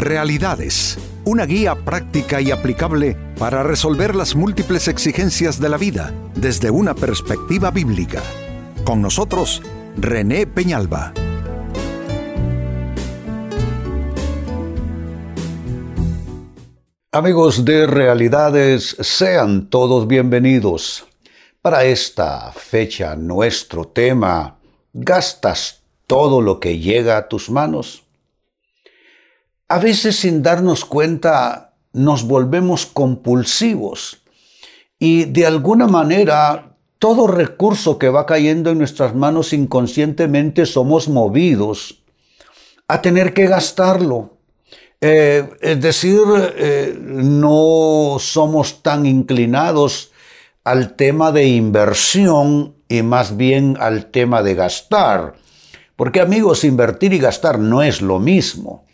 Realidades, una guía práctica y aplicable para resolver las múltiples exigencias de la vida desde una perspectiva bíblica. Con nosotros, René Peñalba. Amigos de Realidades, sean todos bienvenidos. Para esta fecha, nuestro tema, ¿gastas todo lo que llega a tus manos? A veces sin darnos cuenta nos volvemos compulsivos y de alguna manera todo recurso que va cayendo en nuestras manos inconscientemente somos movidos a tener que gastarlo. Eh, es decir, eh, no somos tan inclinados al tema de inversión y más bien al tema de gastar. Porque amigos, invertir y gastar no es lo mismo.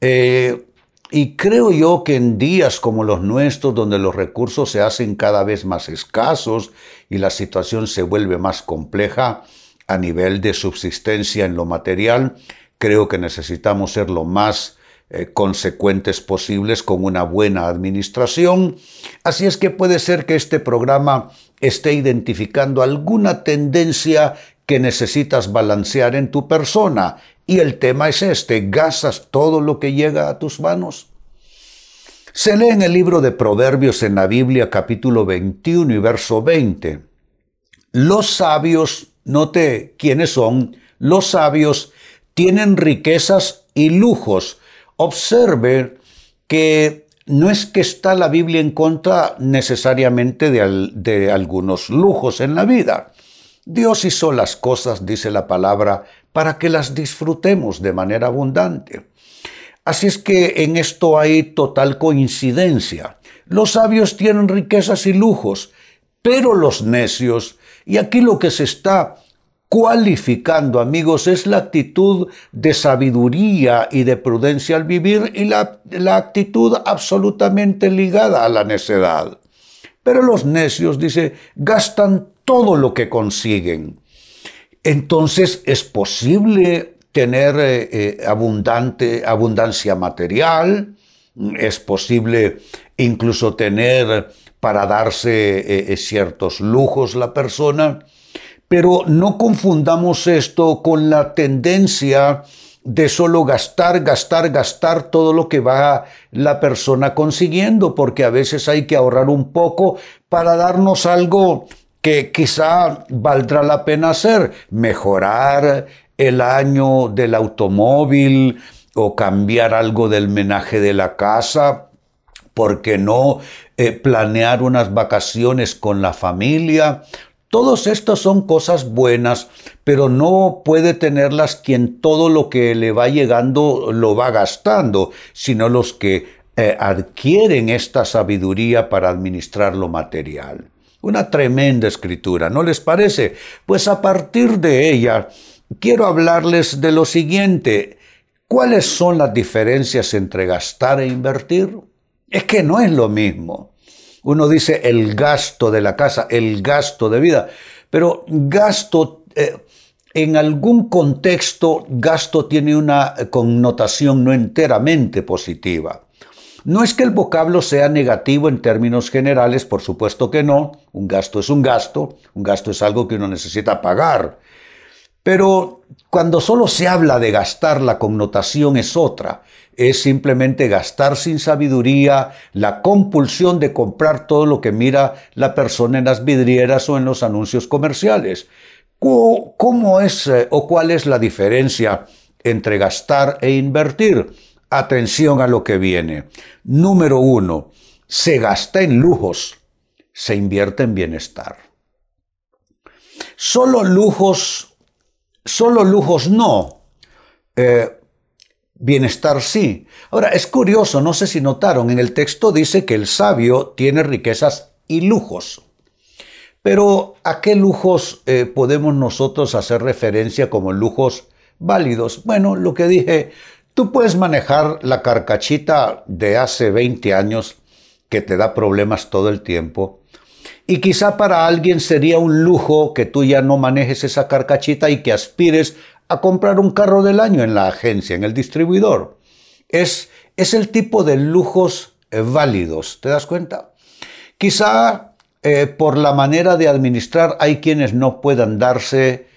Eh, y creo yo que en días como los nuestros, donde los recursos se hacen cada vez más escasos y la situación se vuelve más compleja a nivel de subsistencia en lo material, creo que necesitamos ser lo más eh, consecuentes posibles con una buena administración. Así es que puede ser que este programa esté identificando alguna tendencia que necesitas balancear en tu persona y el tema es este, ¿gastas todo lo que llega a tus manos? Se lee en el libro de Proverbios en la Biblia capítulo 21 y verso 20. Los sabios, note quiénes son, los sabios tienen riquezas y lujos. Observe que no es que está la Biblia en contra necesariamente de, de algunos lujos en la vida. Dios hizo las cosas, dice la palabra, para que las disfrutemos de manera abundante. Así es que en esto hay total coincidencia. Los sabios tienen riquezas y lujos, pero los necios, y aquí lo que se está cualificando, amigos, es la actitud de sabiduría y de prudencia al vivir y la, la actitud absolutamente ligada a la necedad. Pero los necios, dice, gastan todo lo que consiguen. Entonces es posible tener eh, eh, abundante, abundancia material, es posible incluso tener para darse eh, ciertos lujos la persona, pero no confundamos esto con la tendencia de solo gastar, gastar, gastar todo lo que va la persona consiguiendo, porque a veces hay que ahorrar un poco para darnos algo que quizá valdrá la pena hacer, mejorar el año del automóvil o cambiar algo del menaje de la casa, ¿por qué no eh, planear unas vacaciones con la familia? Todos estos son cosas buenas, pero no puede tenerlas quien todo lo que le va llegando lo va gastando, sino los que eh, adquieren esta sabiduría para administrar lo material. Una tremenda escritura, ¿no les parece? Pues a partir de ella quiero hablarles de lo siguiente. ¿Cuáles son las diferencias entre gastar e invertir? Es que no es lo mismo. Uno dice el gasto de la casa, el gasto de vida, pero gasto, eh, en algún contexto, gasto tiene una connotación no enteramente positiva. No es que el vocablo sea negativo en términos generales, por supuesto que no. Un gasto es un gasto, un gasto es algo que uno necesita pagar. Pero cuando solo se habla de gastar, la connotación es otra. Es simplemente gastar sin sabiduría, la compulsión de comprar todo lo que mira la persona en las vidrieras o en los anuncios comerciales. ¿Cómo es eh, o cuál es la diferencia entre gastar e invertir? Atención a lo que viene. Número uno, se gasta en lujos, se invierte en bienestar. Solo lujos, solo lujos no. Eh, bienestar sí. Ahora, es curioso, no sé si notaron, en el texto dice que el sabio tiene riquezas y lujos. Pero ¿a qué lujos eh, podemos nosotros hacer referencia como lujos válidos? Bueno, lo que dije, Tú puedes manejar la carcachita de hace 20 años que te da problemas todo el tiempo. Y quizá para alguien sería un lujo que tú ya no manejes esa carcachita y que aspires a comprar un carro del año en la agencia, en el distribuidor. Es es el tipo de lujos eh, válidos, ¿te das cuenta? Quizá eh, por la manera de administrar hay quienes no puedan darse,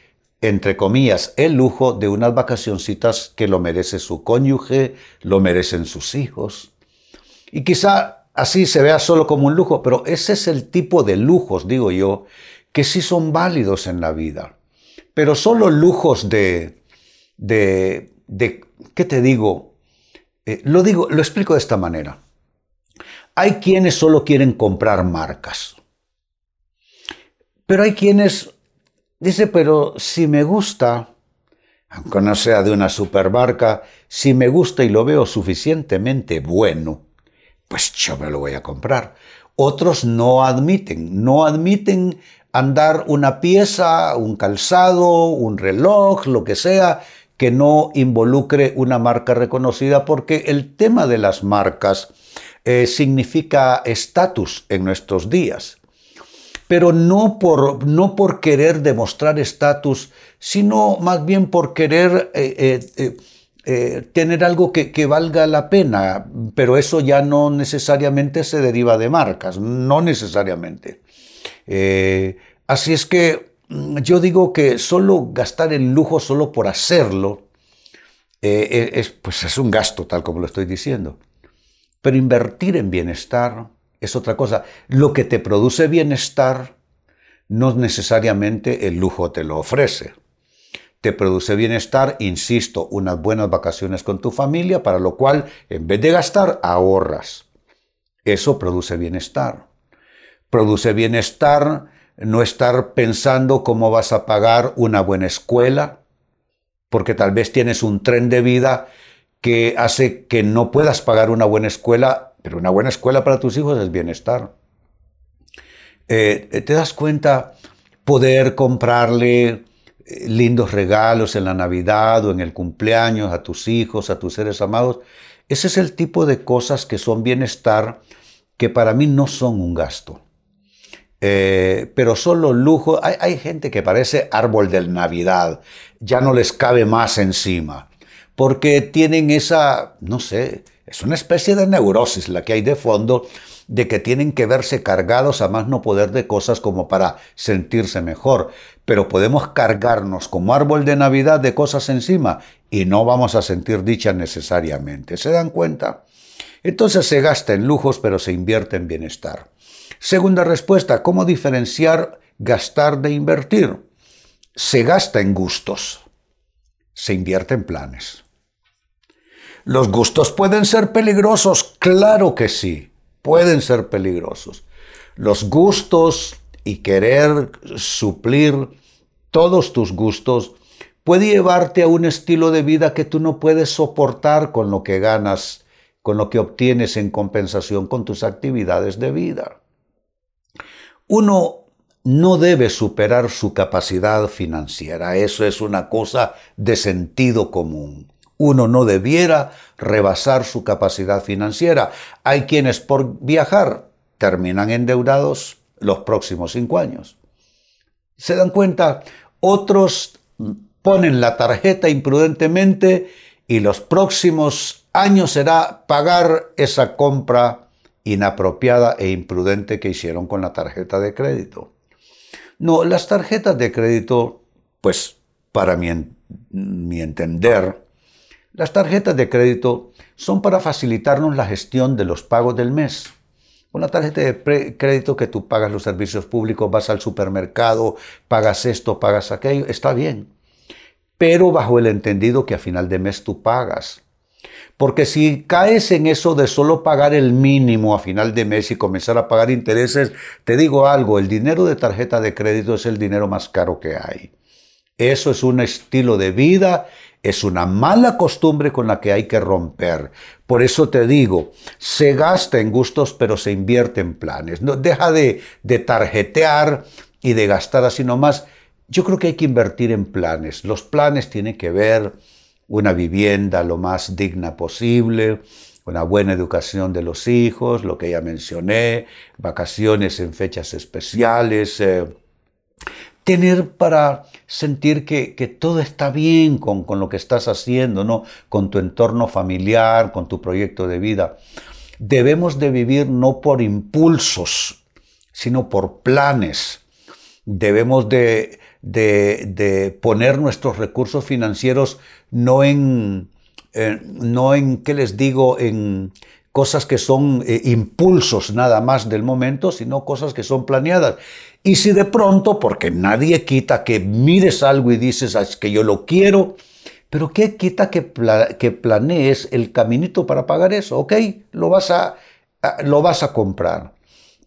entre comillas, el lujo de unas vacacioncitas que lo merece su cónyuge, lo merecen sus hijos. Y quizá así se vea solo como un lujo, pero ese es el tipo de lujos, digo yo, que sí son válidos en la vida. Pero solo lujos de, de, de ¿qué te digo? Eh, lo digo, lo explico de esta manera. Hay quienes solo quieren comprar marcas. Pero hay quienes dice, pero si me gusta, aunque no sea de una supermarca, si me gusta y lo veo suficientemente bueno, pues yo me lo voy a comprar. Otros no admiten, no admiten andar una pieza, un calzado, un reloj, lo que sea, que no involucre una marca reconocida, porque el tema de las marcas eh, significa estatus en nuestros días. Pero no por, no por querer demostrar estatus, sino más bien por querer eh, eh, tener algo que, que, valga la pena. Pero eso ya no necesariamente se deriva de marcas, no necesariamente. así es que Mm, yo digo que solo gastar en lujo solo por hacerlo eh, eh, es, pues es un gasto, tal como lo estoy diciendo. Pero invertir en bienestar es otra cosa. Lo que te produce bienestar no necesariamente el lujo te lo ofrece. Te produce bienestar, insisto, unas buenas vacaciones con tu familia, para lo cual en vez de gastar, ahorras. Eso produce bienestar. Produce bienestar no estar pensando cómo vas a pagar una buena escuela, porque tal vez tienes un tren de vida que hace que no puedas pagar una buena escuela, pero una buena escuela para tus hijos es bienestar. Eh, ¿Te das cuenta? Poder comprarle eh, lindos regalos en la Navidad o en el cumpleaños a tus hijos, a tus seres amados. Ese es el tipo de cosas que son bienestar que para mí no son un gasto. Eh, pero solo lujo. Hay, hay, gente que parece árbol del Navidad, ya no les cabe más encima, porque tienen esa, no sé, es una especie de neurosis la que hay de fondo de que tienen que verse cargados a más no poder de cosas como para sentirse mejor, pero podemos cargarnos como árbol de Navidad de cosas encima y no vamos a sentir dicha necesariamente. ¿Se dan cuenta? Entonces se gasta en lujos, pero se invierte en bienestar. Segunda respuesta, ¿cómo diferenciar gastar de invertir? Se gasta en gustos, se invierte en planes. ¿Los gustos pueden ser peligrosos? Claro que sí, pueden ser peligrosos. Los gustos y querer suplir todos tus gustos puede llevarte a un estilo de vida que tú no puedes soportar con lo que ganas, con lo que obtienes en compensación con tus actividades de vida. Uno no debe superar su capacidad financiera, eso es una cosa de sentido común. Uno no debiera rebasar su capacidad financiera. Hay quienes por viajar terminan endeudados los próximos cinco años. ¿Se dan cuenta? Otros ponen la tarjeta imprudentemente y los próximos años será pagar esa compra inapropiada e imprudente que hicieron con la tarjeta de crédito. No, las tarjetas de crédito, pues para mi, entender, las tarjetas de crédito son para facilitarnos la gestión de los pagos del mes. Con la tarjeta de crédito que tú pagas los servicios públicos, vas al supermercado, pagas esto, pagas aquello, está bien. Pero bajo el entendido que a final de mes tú pagas. Porque si caes en eso de solo pagar el mínimo a final de mes y comenzar a pagar intereses, te digo algo, el dinero de tarjeta de crédito es el dinero más caro que hay. Eso es un estilo de vida, es una mala costumbre con la que hay que romper. Por eso te digo, se gasta en gustos pero se invierte en planes. No, deja de, de tarjetear y de gastar así nomás. Yo creo que hay que invertir en planes. Los planes tienen que ver una vivienda lo más digna posible, una buena educación de los hijos, lo que ya mencioné, vacaciones en fechas especiales, eh, tener para sentir que, todo está bien con, con, lo que estás haciendo, ¿no? Con tu entorno familiar, con tu proyecto de vida. Debemos de vivir no por impulsos, sino por planes. Debemos de, de, poner nuestros recursos financieros no en, no en, ¿qué les digo?, en cosas que son eh, impulsos nada más del momento, sino cosas que son planeadas. Y si de pronto, porque nadie quita que mires algo y dices, es que yo lo quiero, pero ¿qué quita que, que planees el caminito para pagar eso? Ok, lo vas a, lo vas a comprar.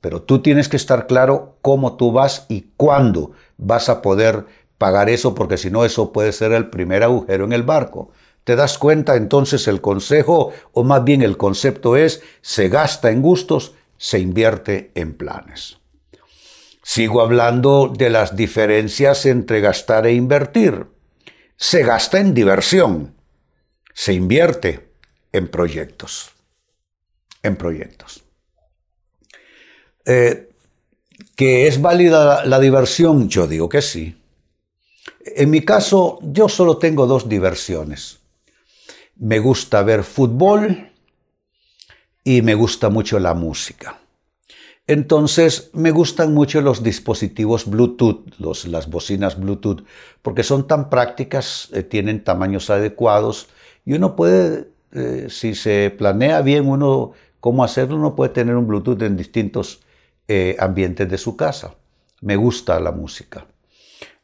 Pero tú tienes que estar claro cómo tú vas y cuándo vas a poder pagar eso, porque si no, eso puede ser el primer agujero en el barco. ¿Te das cuenta? Entonces el consejo, o más bien el concepto es, se gasta en gustos, se invierte en planes. Sigo hablando de las diferencias entre gastar e invertir se gasta en diversión, se invierte en proyectos. En proyectos. Eh, ¿Que es válida la, diversión? Yo digo que sí. En mi caso, yo solo tengo dos diversiones. Me gusta ver fútbol y me gusta mucho la música. Entonces me gustan mucho los dispositivos Bluetooth, las bocinas Bluetooth, porque son tan prácticas, eh, tienen tamaños adecuados y uno puede, eh, si se planea bien uno cómo hacerlo, uno puede tener un Bluetooth en distintos eh, ambientes de su casa. Me gusta la música.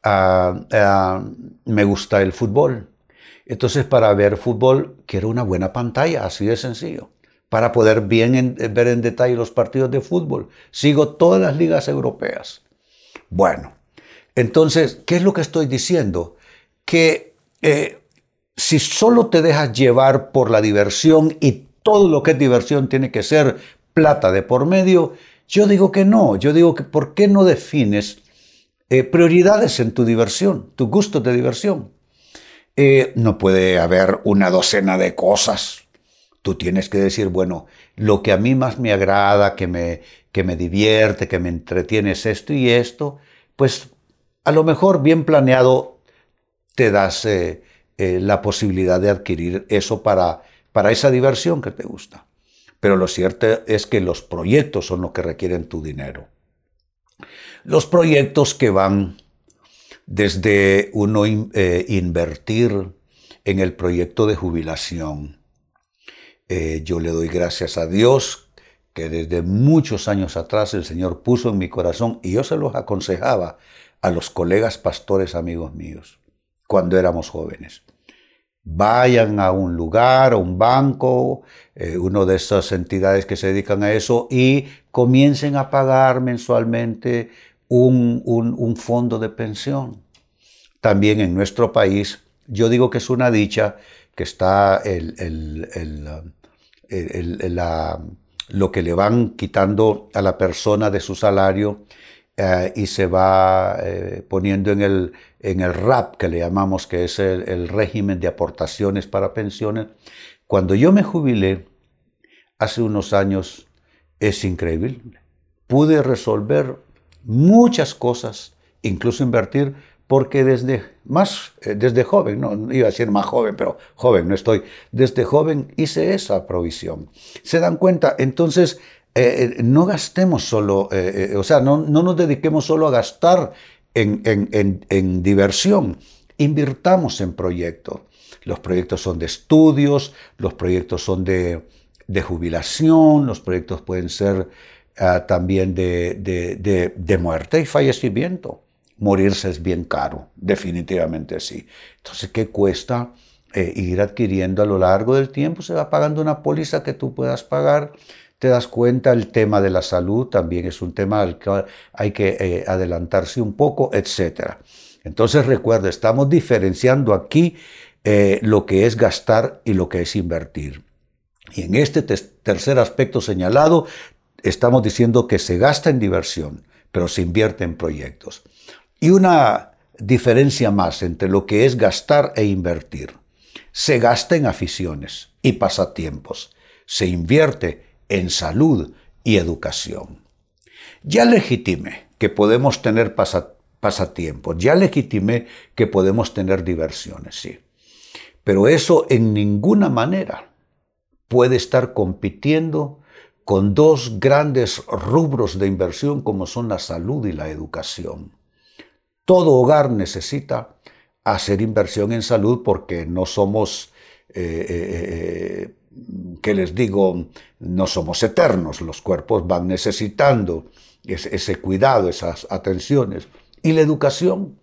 Ah, ah, me gusta el fútbol. Entonces para ver fútbol quiero una buena pantalla, así de sencillo para poder bien ver en detalle los partidos de fútbol. Sigo todas las ligas europeas. Bueno, entonces, ¿qué es lo que estoy diciendo? Que eh, si solo te dejas llevar por la diversión y todo lo que es diversión tiene que ser plata de por medio, yo digo que no. Yo digo que ¿por qué no defines eh, prioridades en tu diversión, tu gusto de diversión? Eh, no puede haber una docena de cosas Tú tienes que decir, bueno, lo que a mí más me agrada, que me, que me divierte, que me entretiene es esto y esto, pues a lo mejor bien planeado te das eh, eh, la posibilidad de adquirir eso para, para esa diversión que te gusta. Pero lo cierto es que los proyectos son los que requieren tu dinero. Los proyectos que van desde uno eh, invertir en el proyecto de jubilación, eh, yo le doy gracias a Dios que desde muchos años atrás el Señor puso en mi corazón y yo se los aconsejaba a los colegas pastores amigos míos cuando éramos jóvenes. Vayan a un lugar, a un banco, eh, una de esas entidades que se dedican a eso y comiencen a pagar mensualmente un, un, fondo de pensión. También en nuestro país, yo digo que es una dicha que está el, el lo que le van quitando a la persona de su salario eh, y se va eh, poniendo en el, en el RAP, que le llamamos, que es el, régimen de aportaciones para pensiones. Cuando yo me jubilé, hace unos años, es increíble. Pude resolver muchas cosas, incluso invertir porque desde más, eh, desde joven, no iba a decir más joven, pero joven no estoy, desde joven hice esa provisión. ¿Se dan cuenta? Entonces, eh, eh, no gastemos solo, o sea, no, no, nos dediquemos solo a gastar en, en, en, diversión, invirtamos en proyectos. Los proyectos son de estudios, los proyectos son de, de jubilación, los proyectos pueden ser ah, también de, de, de muerte y fallecimiento morirse es bien caro, definitivamente sí. Entonces, ¿qué cuesta eh, ir adquiriendo a lo largo del tiempo? Se va pagando una póliza que tú puedas pagar. Te das cuenta, el tema de la salud también es un tema al que hay que eh, adelantarse un poco, etc. Entonces, recuerda, estamos diferenciando aquí eh, lo que es gastar y lo que es invertir. Y en este tercer aspecto señalado, estamos diciendo que se gasta en diversión, pero se invierte en proyectos. Y una diferencia más entre lo que es gastar e invertir. Se gasta en aficiones y pasatiempos. Se invierte en salud y educación. Ya legitime que podemos tener pasatiempos. Ya legitimé que podemos tener diversiones, sí. Pero eso en ninguna manera puede estar compitiendo con dos grandes rubros de inversión como son la salud y la educación. Todo hogar necesita hacer inversión en salud porque no somos, eh, eh, eh, ¿qué les digo? No somos eternos, los cuerpos van necesitando ese cuidado, esas atenciones. Y la educación,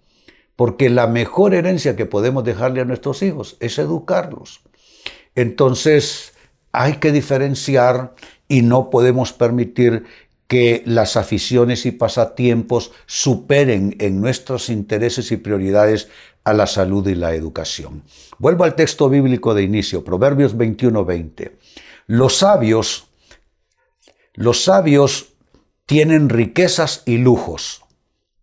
porque la mejor herencia que podemos dejarle a nuestros hijos es educarlos. Entonces, hay que diferenciar y no podemos permitir que las aficiones y pasatiempos superen en nuestros intereses y prioridades a la salud y la educación. Vuelvo al texto bíblico de inicio, Proverbios 21:20. Los sabios, los sabios tienen riquezas y lujos,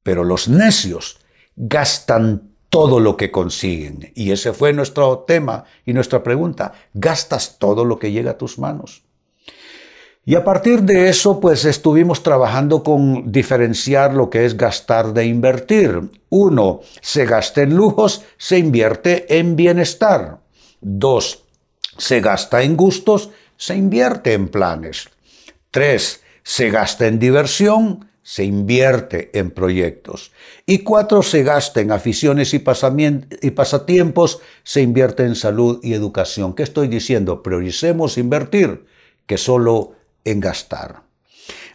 pero los necios gastan todo lo que consiguen. Y ese fue nuestro tema y nuestra pregunta. ¿Gastas todo lo que llega a tus manos? Y a partir de eso, pues estuvimos trabajando con diferenciar lo que es gastar de invertir. Uno, se gasta en lujos, se invierte en bienestar. Dos, se gasta en gustos, se invierte en planes. Tres, se gasta en diversión, se invierte en proyectos. Y cuatro, se gasta en aficiones y, pasatiempos, se invierte en salud y educación. ¿Qué estoy diciendo? Prioricemos invertir que solo en gastar.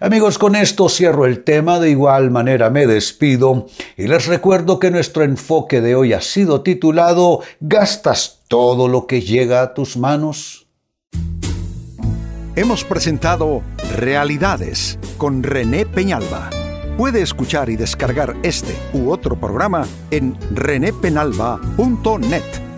Amigos, con esto cierro el tema, de igual manera me despido y les recuerdo que nuestro enfoque de hoy ha sido titulado ¿Gastas todo lo que llega a tus manos? Hemos presentado Realidades con René Peñalba. Puede escuchar y descargar este u otro programa en renépenalba.net.